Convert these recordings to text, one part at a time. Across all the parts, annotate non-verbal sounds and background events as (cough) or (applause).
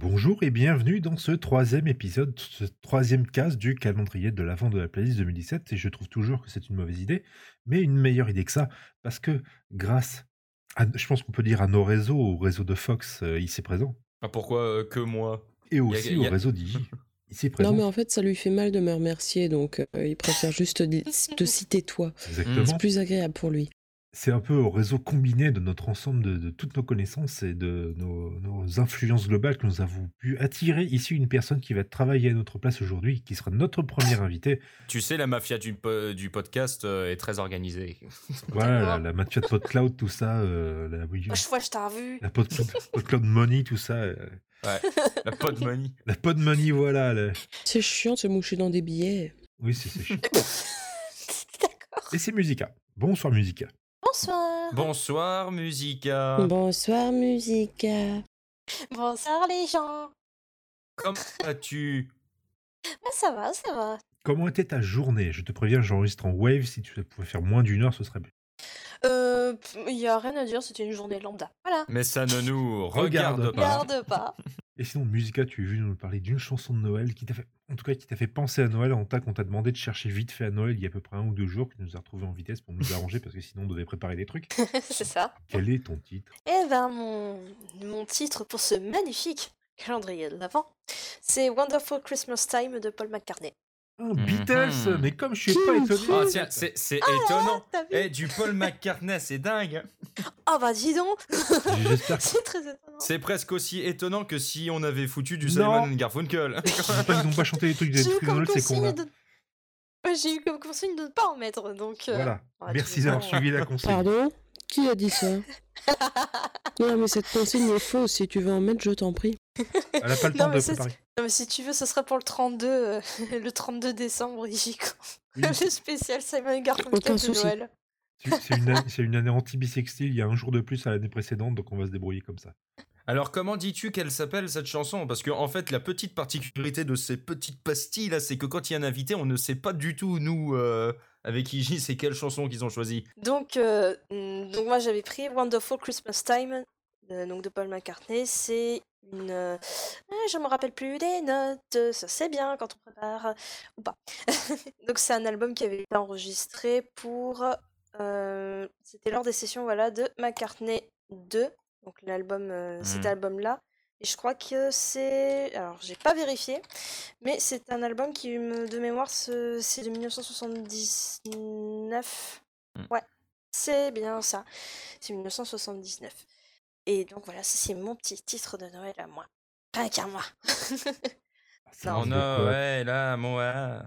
Bonjour et bienvenue dans ce troisième épisode, ce troisième case du calendrier de l'avant de la playlist 2017. Et je trouve toujours que c'est une mauvaise idée, mais une meilleure idée que ça, parce que grâce à, je pense qu'on peut dire à nos réseaux, au réseau de Fox euh, ici présent, Ah, pourquoi euh, que moi? Et Y a- aussi y a- au (laughs) réseau d'Igi ici Non, présent. mais en fait, ça lui fait mal de me remercier, donc euh, il préfère juste te citer toi. Exactement. C'est plus agréable pour lui. C'est un peu au réseau combiné de notre ensemble de, de toutes nos connaissances et de nos, nos influences globales que nous avons pu attirer ici une personne qui va travailler à notre place aujourd'hui, qui sera notre premier invité. Tu sais, la mafia du, po- du podcast euh, est très organisée. (laughs) Voilà, la, mafia de PodCloud, tout ça, euh, la, oui, Je vois, je t'ai revu. la PodCloud, PodCloud Money, tout ça. euh, Ouais, la pod money. la Pod Money, voilà. la- C'est chiant de se moucher dans des billets. Oui, c'est c'est chiant. (laughs) D'accord. Et c'est Musica. Bonsoir Musica. Bonsoir. Bonsoir, Musica. Bonsoir, Musica. Bonsoir les gens. Comment vas-tu? Ah, ça va, ça va. Comment était ta journée? Je te préviens, j'enregistre en Wave. Si tu pouvais faire moins d'une heure, ce serait bien. Euh, il y a rien à dire, c'était une journée lambda. Voilà. Mais ça ne nous (laughs) Regarde regarde, pas. Et sinon, Musica, tu es venu nous parler d'une chanson de Noël qui t'a fait, en tout cas, qui t'a fait penser à Noël. En t'a qu'on t'a demandé de chercher vite fait à Noël il y a à peu près un ou deux jours, que tu nous as retrouvé en vitesse pour nous arranger parce que sinon on devait préparer des trucs. (laughs) C'est ça. Quel est ton titre? Eh ben, mon, mon titre pour ce magnifique calendrier de l'Avent, c'est Wonderful Christmas Time de Paul McCartney. Un Beatles Mhm. Mais comme je suis pas étonné. Ah, tiens, c'est c'est étonnant. Eh, du Paul McCartney, c'est dingue. Oh bah dis donc (laughs) C'est très étonnant. C'est presque aussi étonnant que si on avait foutu du. Simon Garfunkel. (laughs) qu'ils n'ont pas chanté les trucs des J'ai eu trucs c'est con J'ai eu comme consigne de ne pas en mettre, donc... euh, Voilà. ouais, Merci d'avoir suivi la consigne. Pardon? Qui a dit ça? (laughs) Non, mais cette consigne est fausse. Si tu veux en mettre, je t'en prie. Elle a pas le (laughs) Non, temps mais de préparer. Non, mais si tu veux, ce serait pour le 32, euh, (laughs) le 32 décembre. Oui, (laughs) le spécial Simon Garfunkel de souci. Noël. C'est c'est une, année- une année anti-bisextile, il y a un jour de plus à l'année précédente, donc on va se débrouiller comme ça. Alors comment dis-tu qu'elle s'appelle cette chanson? Parce que en fait la petite particularité de ces petites pastilles là, c'est que quand il y a un invité, on ne sait pas du tout nous euh, avec Iji c'est quelle chanson qu'ils ont choisi. Donc, euh, donc moi j'avais pris Wonderful Christmas Time euh, donc de Paul McCartney. C'est une. euh, ah, je me rappelle plus des notes, ça c'est bien quand on prépare euh, ou pas. (laughs) donc c'est un album qui avait été enregistré pour. euh, C'était lors des sessions voilà, de McCartney 2, donc l'album, euh, cet Mhm. album-là. Et je crois que c'est. Alors, j'ai pas vérifié, mais c'est un album qui, me- de mémoire, se- c'est de 1979. Mm. Ouais, c'est bien ça. C'est 1979. Et donc voilà, ça, c'est mon petit titre de Noël à moi. Rien qu'à moi. Non. Oh de non, ouais, là, moi.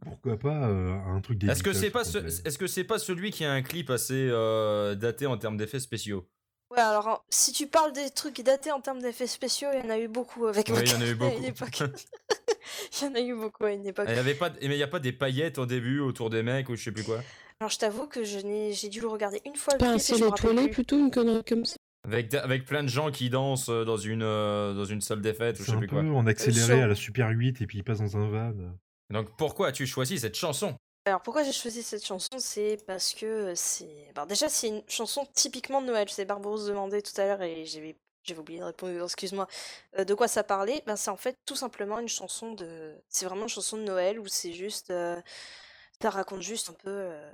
Pourquoi pas euh, un truc Est-ce que c'est pas ce- est-ce que c'est pas celui qui a un clip assez euh, daté en termes d'effets spéciaux? Ouais, alors si tu parles des trucs datés en termes d'effets spéciaux, il y en a eu beaucoup avec Oui, il y en a eu (laughs) à beaucoup. une époque. (laughs) Il y en a eu beaucoup à une époque. Il y avait pas, de- mais il y a pas des paillettes au début autour des mecs ou je sais plus quoi? Alors je t'avoue que je n'ai, j'ai dû le regarder une fois le Pas un ciel étoilé, plutôt une connerie comme ça? Avec, avec plein de gens qui dansent euh, dans une euh, dans une salle des fêtes ou je sais un plus peu quoi. en accéléré à la Super 8 et puis il passe dans un van. Donc pourquoi as-tu choisi cette chanson? Alors pourquoi j'ai choisi cette chanson? C'est parce que c'est. Alors déjà, c'est une chanson typiquement de Noël. C'est Barbaros demandait tout à l'heure et j'avais j'avais oublié de répondre, excuse-moi. Euh, de quoi ça parlait ben, C'est en fait tout simplement une chanson de. C'est vraiment une chanson de Noël où c'est juste. euh, Ça raconte juste un peu. euh,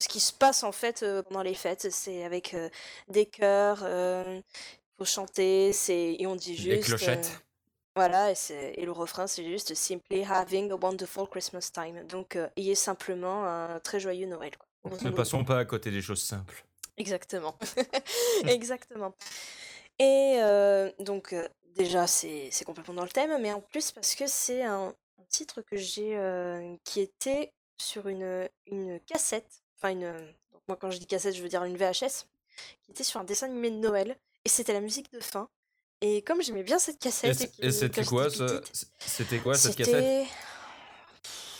Ce qui se passe en fait pendant les fêtes, c'est avec des chœurs, il faut chanter, c'est et on dit juste. Les clochettes. voilà, et, le refrain, c'est juste Simply having a wonderful Christmas time. Donc, euh, ayez simplement un très joyeux Noël. Quoi. Ne passons pas à côté des choses simples. Exactement. (laughs) Exactement. Et euh, donc, euh, déjà, c'est complètement dans le thème, mais en plus, parce que c'est un, un titre que j'ai qui était sur une, une cassette. Enfin, une. Donc, moi, quand je dis cassette, je veux dire une VHS, qui était sur un dessin animé de Noël. Et c'était la musique de fin. Et comme j'aimais bien cette Et, cassette. et c'était quoi j'étais ce- petite, C'était quoi cette cassette? C'était.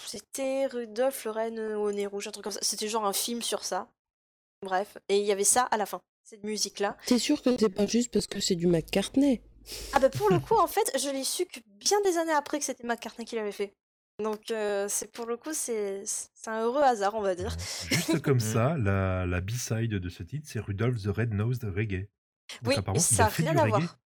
C'était Rudolph le Reine au nez rouge, un truc comme ça. C'était genre un film sur ça. Bref. Et il y avait ça à la fin, cette musique-là. T'es sûr que c'est pas juste parce que c'est du McCartney? Ah bah pour le coup, en fait, je l'ai su que bien des années après que c'était McCartney qui l'avait fait. Donc euh, c'est pour le coup, c'est un heureux hasard, on va dire. Juste (laughs) comme Mhm. ça, la, la B-side de ce titre, c'est Rudolph the Red-Nosed Reggae. Donc Oui, ça a a fait rien à reggae. voir.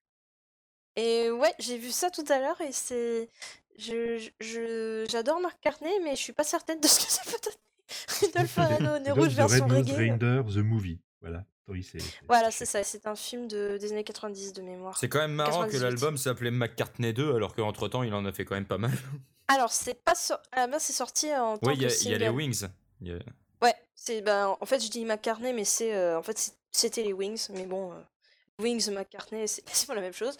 Et ouais, j'ai vu ça tout à l'heure et c'est. Je, je- j'adore Mark Cartney, mais je suis pas certaine de ce que ça peut donner. (laughs) Rudolph Et Rouge version Red reggae. Rider, The Movie. Voilà. Oui, c'est. Voilà, c'est ça, c'est un film de, des années 90 de mémoire. C'est quand même marrant que 98. l'album s'appelait McCartney 2 alors qu'entre temps il en a fait quand même pas mal. Alors, c'est pas la base, c'est sorti en tant Oui, il y, que a- il y a les. Wings. Il y a- Ouais, c'est ben en fait je dis McCartney mais c'est euh, en fait c'était les Wings mais bon euh, Wings McCartney c'est (laughs) c'est pas la même chose.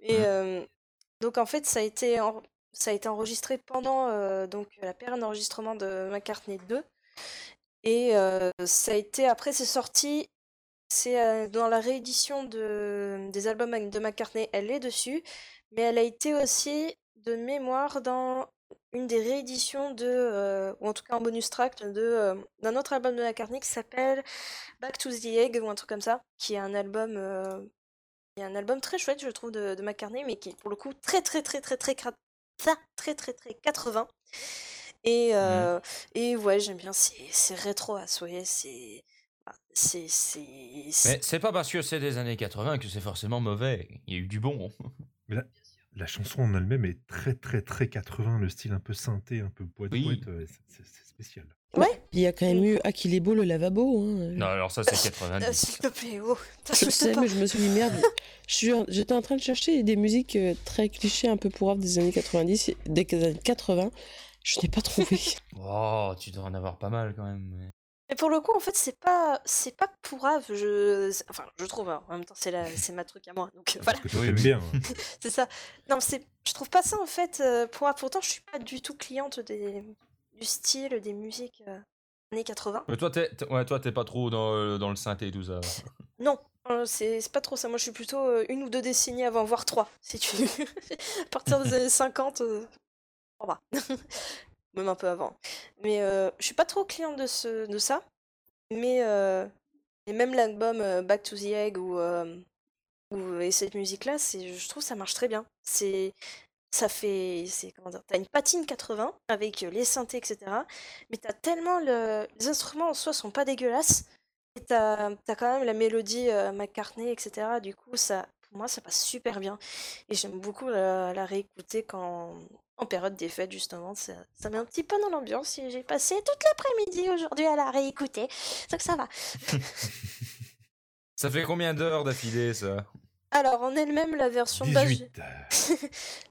Et euh, donc en fait ça a été en- ça a été enregistré pendant euh, donc la période d'enregistrement de McCartney 2 et euh, ça a été après c'est sorti c'est euh, dans la réédition de des albums de McCartney elle est dessus mais elle a été aussi de mémoire dans une des rééditions de, euh, ou en tout cas en bonus track, de, euh, d'un autre album de McCartney qui s'appelle Back to the Egg ou un truc comme ça, qui est un album, euh, qui est un album très chouette, je trouve, de, de McCartney, mais qui est pour le coup très très très très très ça, très très très 80. Et, euh, et ouais, j'aime bien, c'est, c'est rétro à souhait, c'est. Ah, C'est. Mais c'est pas parce que c'est des années 80 que c'est forcément mauvais. Il y a eu du bon. La chanson en elle-même est très, très, très 80. Le style un peu synthé, un peu boîte Oui. euh, c'est- spécial. Ouais, Il y a quand même eu Ah qu'il est beau le lavabo. Hein. Non, alors ça c'est euh, 90. s'il te plaît, oh, Je sais, pas. mais je me suis dit merde. (laughs) je suis en- J'étais en train de chercher des musiques euh, très clichés, un peu pourraves des années 90, des années 80. Je n'ai pas trouvé. (laughs) Oh, tu dois en avoir pas mal quand même. Mais- Mais pour le coup, en fait, c'est pas, c'est pas pourrave. Je, enfin, je trouve. hein. En même temps, c'est la, c'est ma truc à moi. Donc euh, voilà, Oui, bien. hein. (laughs) c'est ça. Non, c'est, je trouve pas ça en fait. euh, pour, pourtant, je suis pas du tout cliente des, du style des musiques euh, années 80. Mais toi, t'es t'es- ouais, toi, t'es pas trop dans, euh, dans le synthé et tout ça. (laughs) Non, c'est, c'est pas trop ça. Moi, je suis plutôt une ou deux décennies avant, voire trois, si tu. (laughs) à partir des années 50, euh, on va. Même un peu avant. Mais euh, je suis pas trop cliente de ce, de ça. Mais euh, même l'album euh, Back to the Egg ou, euh, et cette musique-là, je trouve ça marche très bien. C'est, ça fait, c'est comment dire, t'as une patine 80 avec les synthés, etc. Mais t'as tellement le, les instruments en soi sont pas dégueulasses. Et t'as, t'as quand même la mélodie McCartney, etc. Du coup, ça, pour moi, ça passe super bien. Et j'aime beaucoup la réécouter quand, en période des fêtes, justement. Ça, ça met un petit peu dans l'ambiance. Et j'ai passé toute l'après-midi aujourd'hui à la réécouter. Donc ça va. (laughs) Ça fait combien d'heures d'affilée ça? Alors, en elle-même, la version de base- 18.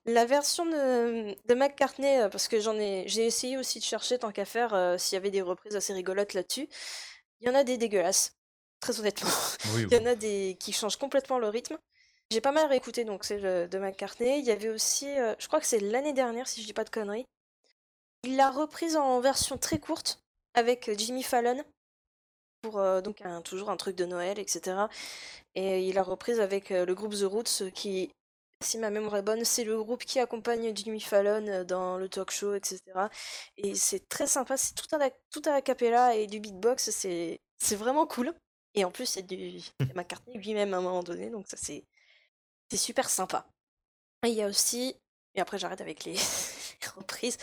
La version de, de McCartney, euh, parce que j'en ai, j'ai essayé aussi de chercher tant qu'à faire euh, s'il y avait des reprises assez rigolotes là-dessus. Il y en a des dégueulasses, très honnêtement. Oui, (laughs) Il y en a des qui changent complètement le rythme. J'ai pas mal réécouté donc c'est le de McCartney. Il y avait aussi, euh, je crois que c'est l'année dernière si je dis pas de conneries. Il l'a reprise en version très courte avec euh, Jimmy Fallon pour euh, donc un- toujours un truc de Noël, etc. Et il l'a reprise avec euh, le groupe The Roots qui, si ma mémoire est bonne, c'est le groupe qui accompagne Jimmy Fallon dans le talk show, etc. Et c'est très sympa, c'est tout un tout à cappella et du beatbox, c'est vraiment cool. Et en plus, c'est du il y a McCartney lui-même à un moment donné, donc ça c'est c'est super sympa. Et il y a aussi, et après j'arrête avec les, (laughs) reprises,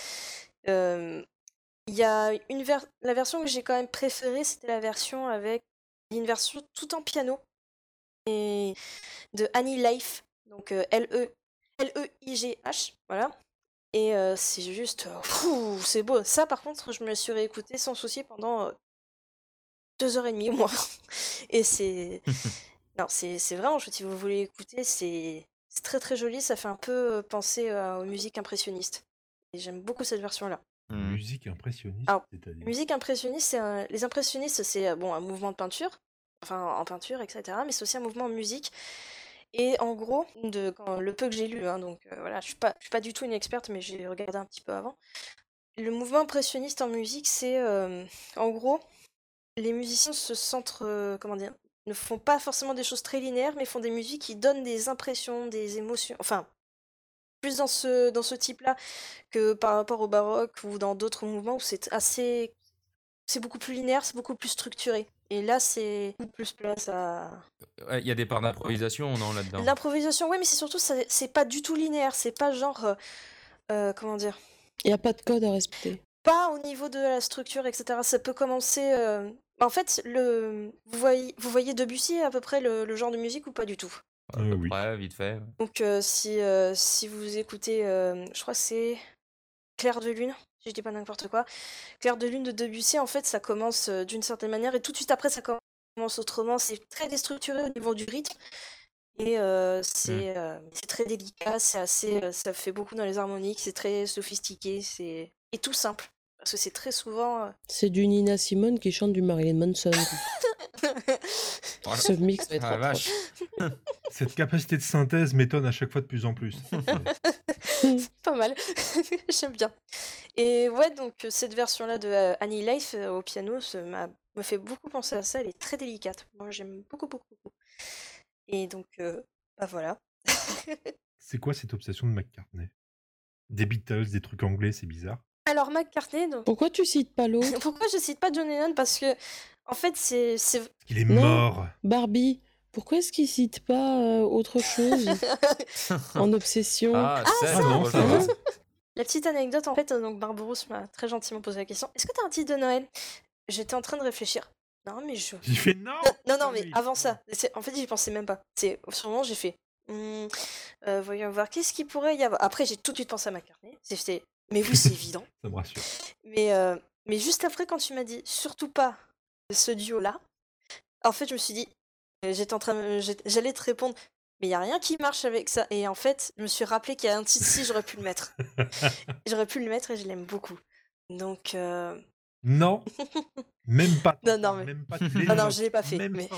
il y a une la version que j'ai quand même préférée, c'était la version avec une version tout en piano et de Annie Life, donc L-E L-E-I-G-H, voilà. Et c'est juste, c'est beau. Ça, par contre, je me suis réécouté sans souci pendant deux heures et demie, moi. (laughs) Et c'est, (laughs) non, c'est c'est vraiment chouette. Si vous voulez écouter, c'est c'est très très joli. Ça fait un peu euh, penser euh, aux musiques impressionnistes. Et j'aime beaucoup cette version-là. Hmm. Musique impressionniste, Alors, c'est-à-dire? Musique impressionniste, c'est un- les impressionnistes, c'est euh, bon un mouvement de peinture, enfin en peinture, etc. Mais c'est aussi un mouvement en musique. Et en gros, de quand, le peu que j'ai lu, hein, donc euh, voilà, je suis pas, je suis pas du tout une experte, mais j'ai regardé un petit peu avant. Le mouvement impressionniste en musique, c'est euh, en gros, les musiciens se centrent, euh, comment dire, ne font pas forcément des choses très linéaires, mais font des musiques qui donnent des impressions, des émotions, enfin plus dans ce dans ce type-là que par rapport au baroque ou dans d'autres mouvements où c'est assez c'est beaucoup plus linéaire, c'est beaucoup plus structuré. Et là, c'est beaucoup plus place à Il y a des parts d'improvisation, non, là-dedans? L'improvisation. Ouais, mais c'est surtout ça- c'est pas du tout linéaire. C'est pas genre euh, euh, comment dire, Il n'y a pas de code à respecter. pas au niveau de la structure, etc. Ça peut commencer. euh, En fait, le vous voyez vous voyez Debussy à peu près le, le genre de musique ou pas du tout? À Euh, peu oui. près, vite fait. Donc euh, si, euh, si vous écoutez, euh, je crois que c'est Clair de Lune, si je dis pas n'importe quoi. Clair de Lune de Debussy, en fait, ça commence euh, d'une certaine manière et tout de suite après, ça commence autrement. C'est très déstructuré au niveau du rythme et euh, c'est euh, très délicat, c'est assez, euh, ça fait beaucoup dans les harmoniques, c'est très sophistiqué, c'est et tout simple parce que c'est très souvent. euh, C'est du Nina Simone qui chante du Marilyn Manson. (laughs) Ce mix va être Ah, la atroce. vache. (laughs) Cette capacité de synthèse m'étonne à chaque fois de plus en plus. (laughs) pas mal, j'aime bien. Et ouais, donc euh, cette version-là de euh, Annie Life euh, au piano ça m'a- me fait beaucoup penser à ça, elle est très délicate. Moi j'aime beaucoup, beaucoup, beaucoup. Et donc, euh, bah voilà. C'est quoi cette obsession de McCartney? Des Beatles, des trucs anglais, c'est bizarre. Alors McCartney, donc... Pourquoi tu cites pas l'autre? Pourquoi je cite pas John Lennon? Parce que, en fait, c'est. c'est- Il est Non. mort. Barbie, pourquoi est-ce qu'il cite pas euh, autre chose? (laughs) En obsession Ah, c'est Ah non, ça va. La petite anecdote, en fait, euh, donc Barberousse m'a très gentiment posé la question est-ce que t'as un titre de Noël? J'étais en train de réfléchir. Non, mais je. J'ai fait non Non, non, mais avant ça, en fait, j'y pensais même pas. C'est sur le moment, j'ai fait. Hmm, euh, voyons voir, qu'est-ce qu'il pourrait y avoir? Après, j'ai tout de suite pensé à McCartney. C'était. Mais oui, c'est évident. (laughs) Ça me rassure. Mais, euh, mais juste après, quand tu m'as dit surtout pas ce duo-là, en fait, je me suis dit. euh, J'étais en train. J'allais te répondre. Mais il y a rien qui marche avec ça. Et en fait, je me suis rappelé qu'il y a un titre si j'aurais pu le mettre. (laughs) J'aurais pu le mettre et je l'aime beaucoup. Donc. euh, Non, (laughs) même pas. Non, non, mais- Même pas Ah non, je l'ai pas fait, Même mais-.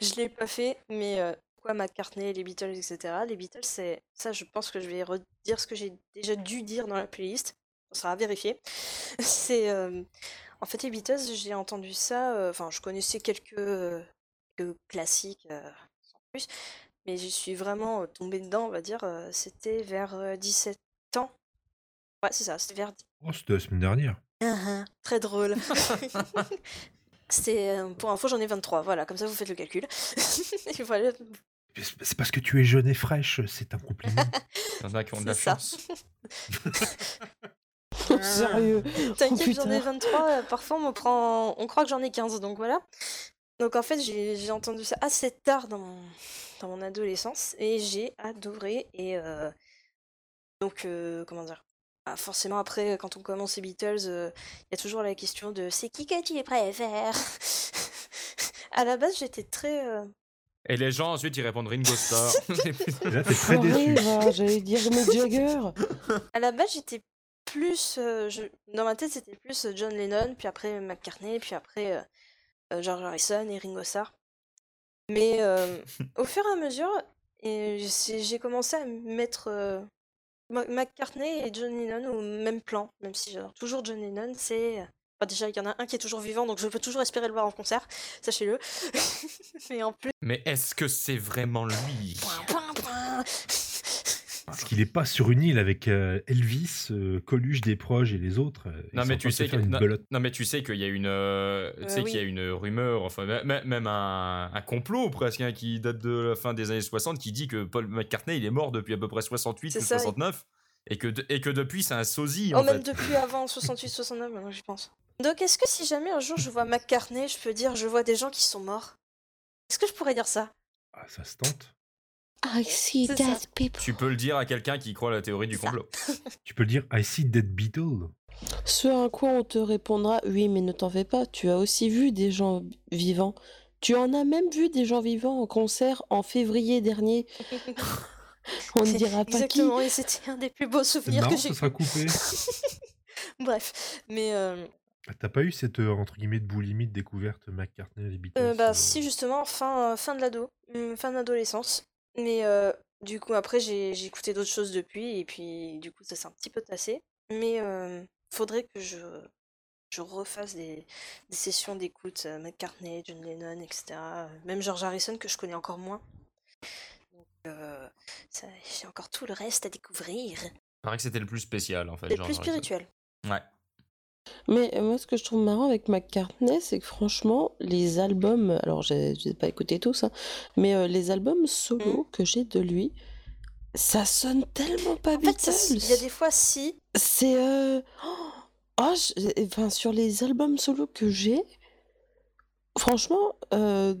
Je l'ai pas fait, mais euh, pourquoi McCartney, les Beatles, etc. Les Beatles, c'est ça, je pense que je vais redire ce que j'ai déjà dû dire dans la playlist. Ça sera à vérifier. (laughs) C'est euh, en fait les Beatles, j'ai entendu ça. euh, Enfin, je connaissais quelques, euh, quelques classiques sans plus, mais je suis vraiment tombée dedans, on va dire. C'était vers euh, 17 ans. Ouais, c'est ça. C'était vers Oh, c'était la semaine dernière. Uhum, Très drôle. (laughs) (laughs) C'est pour info, j'en ai 23. Voilà, comme ça vous faites le calcul. Et voilà. C'est parce que tu es jeune et fraîche, c'est un compliment. Il y en a qui ont de la ça. chance. (laughs) Sérieux T'inquiète, j'en ai putain. 23. euh, Parfois, on me prend, on croit que j'en ai 15. Donc voilà. Donc en fait, j'ai entendu ça assez tard dans mon, dans mon adolescence et j'ai adoré. Et euh, donc, euh, comment dire Ah, Forcément, après, quand on commence les Beatles, euh, il y a toujours la question de c'est qui que tu préfères? (laughs) À la base, j'étais très. Et les gens ensuite ils répondent Ringo Starr. (laughs) Et là, t'es très déçu. Hein, J'allais dire Mick Jagger. À la base, j'étais plus. euh, je- Dans ma tête, c'était plus euh, John Lennon, puis après McCartney, puis après euh, George Harrison et Ringo Starr. Mais euh, au fur et à mesure, et j'ai commencé à mettre euh, McCartney et John Lennon au même plan, même si j'adore toujours John Lennon. C'est. Enfin, déjà, il y en a un qui est toujours vivant, donc je peux toujours espérer le voir en concert, sachez-le. (laughs) Mais en plus. Mais est-ce que c'est vraiment lui? Parce qu'il est pas sur une île avec euh, Elvis, euh, Coluche, des proches et les autres. euh, Non mais tu sais que- non, mais tu sais qu'il y a une euh, tu Euh, sais qu'il y a une rumeur enfin mê- mê- même un, un complot presque hein, qui date de la fin des années 60 qui dit que Paul McCartney il est mort depuis à peu près 68 C'est ou ça, il- 69 et que de- et que depuis c'est un sosie Oh, en même fait. depuis (laughs) avant 68-69, maintenant j'y pense. Donc, est-ce que si jamais un jour je vois McCartney, je peux dire je vois des gens qui sont morts? Est-ce que je pourrais dire ça? Ah, ça se tente. I see dead people. Tu peux le dire à quelqu'un qui croit à la théorie du complot. (laughs) Tu peux le dire I see dead Beetle. Ce à quoi on te répondra oui, mais ne t'en fais pas, tu as aussi vu des gens vivants. Tu en as même vu des gens vivants en concert en février dernier. (laughs) On ne dira pas qui. Exactement, et c'était un des plus beaux souvenirs que j'ai. ça sera coupé. (laughs) Bref, mais euh, Ah, T'as pas eu cette euh, entre guillemets de boulimie de découverte McCartney et les Beatles euh, bah euh, si justement fin euh, fin de l'ado, hum, fin de l'adolescence. Mais euh, du coup après j'ai j'ai écouté d'autres choses depuis et puis du coup ça s'est un petit peu tassé. Mais euh, faudrait que je je refasse des, des sessions d'écoute euh, McCartney, John Lennon, etc. Même George Harrison que je connais encore moins. Donc euh, ça- j'ai encore tout le reste à découvrir. Il paraît que c'était le plus spécial en fait. C'est George plus Harrison. spirituel. Ouais. Mais euh, moi, ce que je trouve marrant avec McCartney, c'est que franchement, les albums, alors j'ai j'ai pas écouté tous, hein, mais euh, les albums solo que j'ai de lui, ça sonne tellement pas En fait, ça s- il y a Beatles. des fois si. C'est. euh, Oh, je- enfin, sur les albums solo que j'ai, franchement, euh,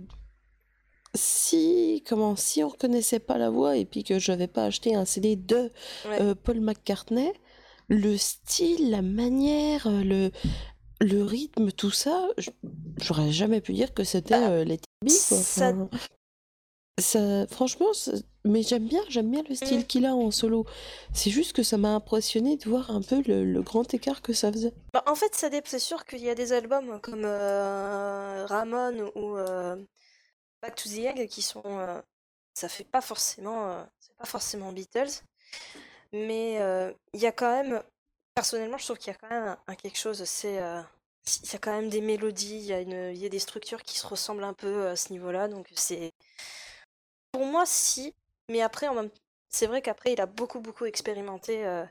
si, comment, si on reconnaissait pas la voix et puis que je n'avais pas acheté un CD de Ouais. Paul McCartney, le style, la manière, euh, le, le rythme, tout ça, j'aurais jamais pu dire que c'était Bah, euh, ça- Enfin, ça- franchement, mais j'aime bien, j'aime bien le style Mm. qu'il a en solo. C'est juste que ça m'a impressionné de voir un peu le, le grand écart que ça faisait. Bah, en fait, ça c'est sûr qu'il y a des albums comme euh, Ramon ou euh, Back to the Egg qui sont. ça fait pas forcément. c'est pas forcément Beatles. Mais euh, il y a quand même. Personnellement, je trouve qu'il y a quand même un, quelque chose. C'est. euh, il y a quand même des mélodies, il y a, une, il y a des structures qui se ressemblent un peu à ce niveau-là. Donc c'est. Pour moi, si. Mais après, en même c'est vrai qu'après, il a beaucoup, beaucoup expérimenté. euh,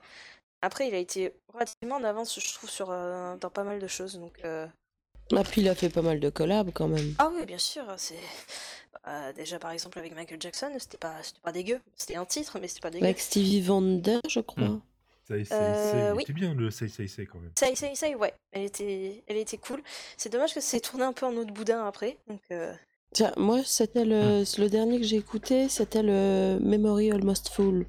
Après, il a été relativement en avance, je trouve, sur, euh, dans pas mal de choses. Donc, euh, Ah, puis il a fait pas mal de collabs quand même. Ah oui, bien sûr. C'est euh, déjà par exemple avec Michael Jackson, c'était pas, c'était pas dégueu. C'était un titre, mais c'était pas dégueu. Avec Stevie Wonder, je crois. Mm. Ça, ça, Euh, ça, oui. C'était bien le say, say, say quand même. Ça, ça, ça, ouais, elle était, elle était cool. C'est dommage que c'est tourné un peu en autre boudin après. Donc, euh, Tiens, moi, c'était le, le dernier que j'ai écouté, c'était le Memory Almost Full.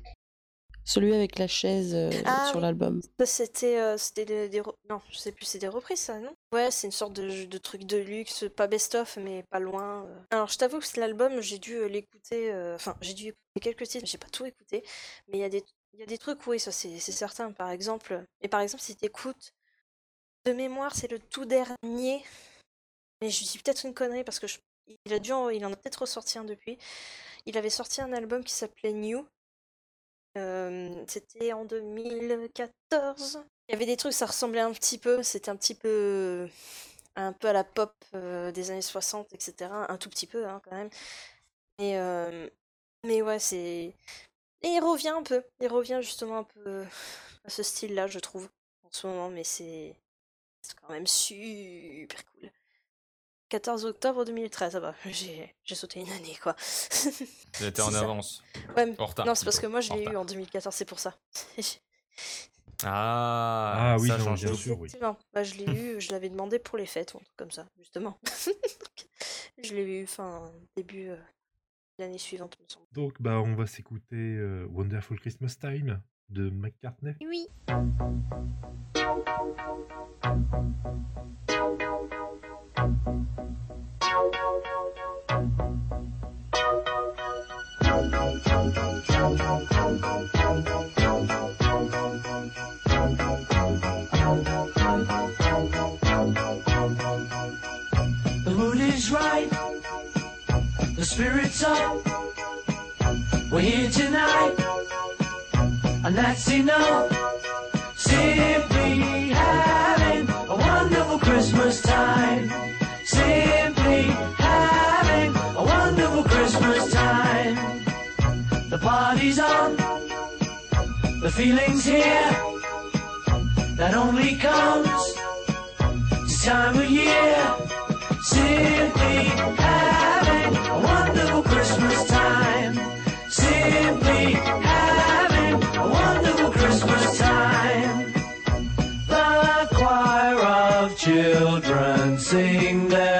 Celui avec la chaise euh, Ah sur l'album. c'était, euh, c'était des, non, je sais plus, c'est des reprises ça, non? Ouais, c'est une sorte de, de truc de luxe, pas best-of, mais pas loin. euh. Alors, je t'avoue que c'est l'album, j'ai dû l'écouter, enfin, j'ai dû écouter quelques titres, mais j'ai pas tout écouté. Mais il y a des, il y a des trucs, oui, ça c'est c'est certain. Par exemple, et par exemple, si t'écoutes de mémoire, c'est le tout dernier. Mais je dis peut-être une connerie parce que je- il a dû, en- il en a peut-être ressorti un depuis. Il avait sorti un album qui s'appelait New. C'était en 2014. Il y avait des trucs, ça ressemblait un petit peu, c'était un petit peu, un peu à la pop euh, des années 60, etc. Un tout petit peu, hein, quand même. Mais, mais ouais, c'est. Et il revient un peu. Il revient justement un peu à ce style-là, je trouve, en ce moment. Mais c'est. C'est quand même super cool. 14 octobre 2013, ça va. J'ai j'ai sauté une année, quoi. Il était en (laughs) ça. avance. Ouais, mais- En retard. non, c'est parce que moi je l'ai eu en 2014, c'est pour ça. (laughs) Ah, Ah oui, ça non, change bien tout. sûr. oui. Bah, je l'ai eu, (laughs) je l'avais demandé pour les fêtes ou un truc comme ça, justement. Je l'ai eu fin début euh, de l'année suivante, me semble. Donc, bah, on va s'écouter euh, Wonderful Christmas Time de McCartney. Oui. The mood is right. The spirit's up. We're here tonight. And that's enough. Simply The feeling's here. That only comes this time of year. Simply having a wonderful Christmas time. Simply having a wonderful Christmas time. The choir of children sing their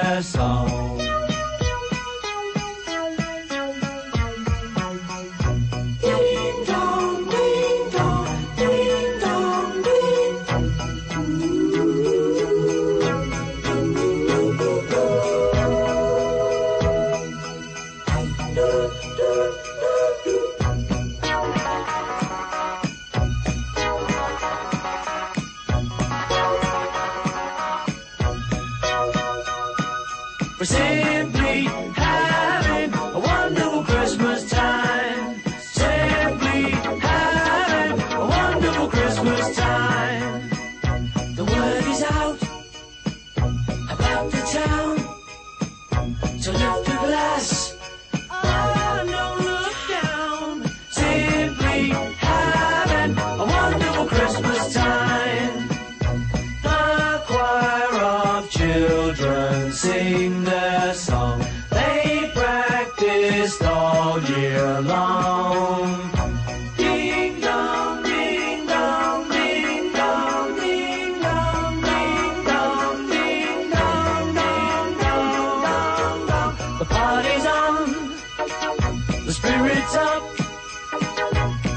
spirits up.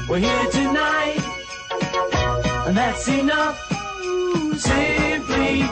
We're here tonight, and that's enough. Simply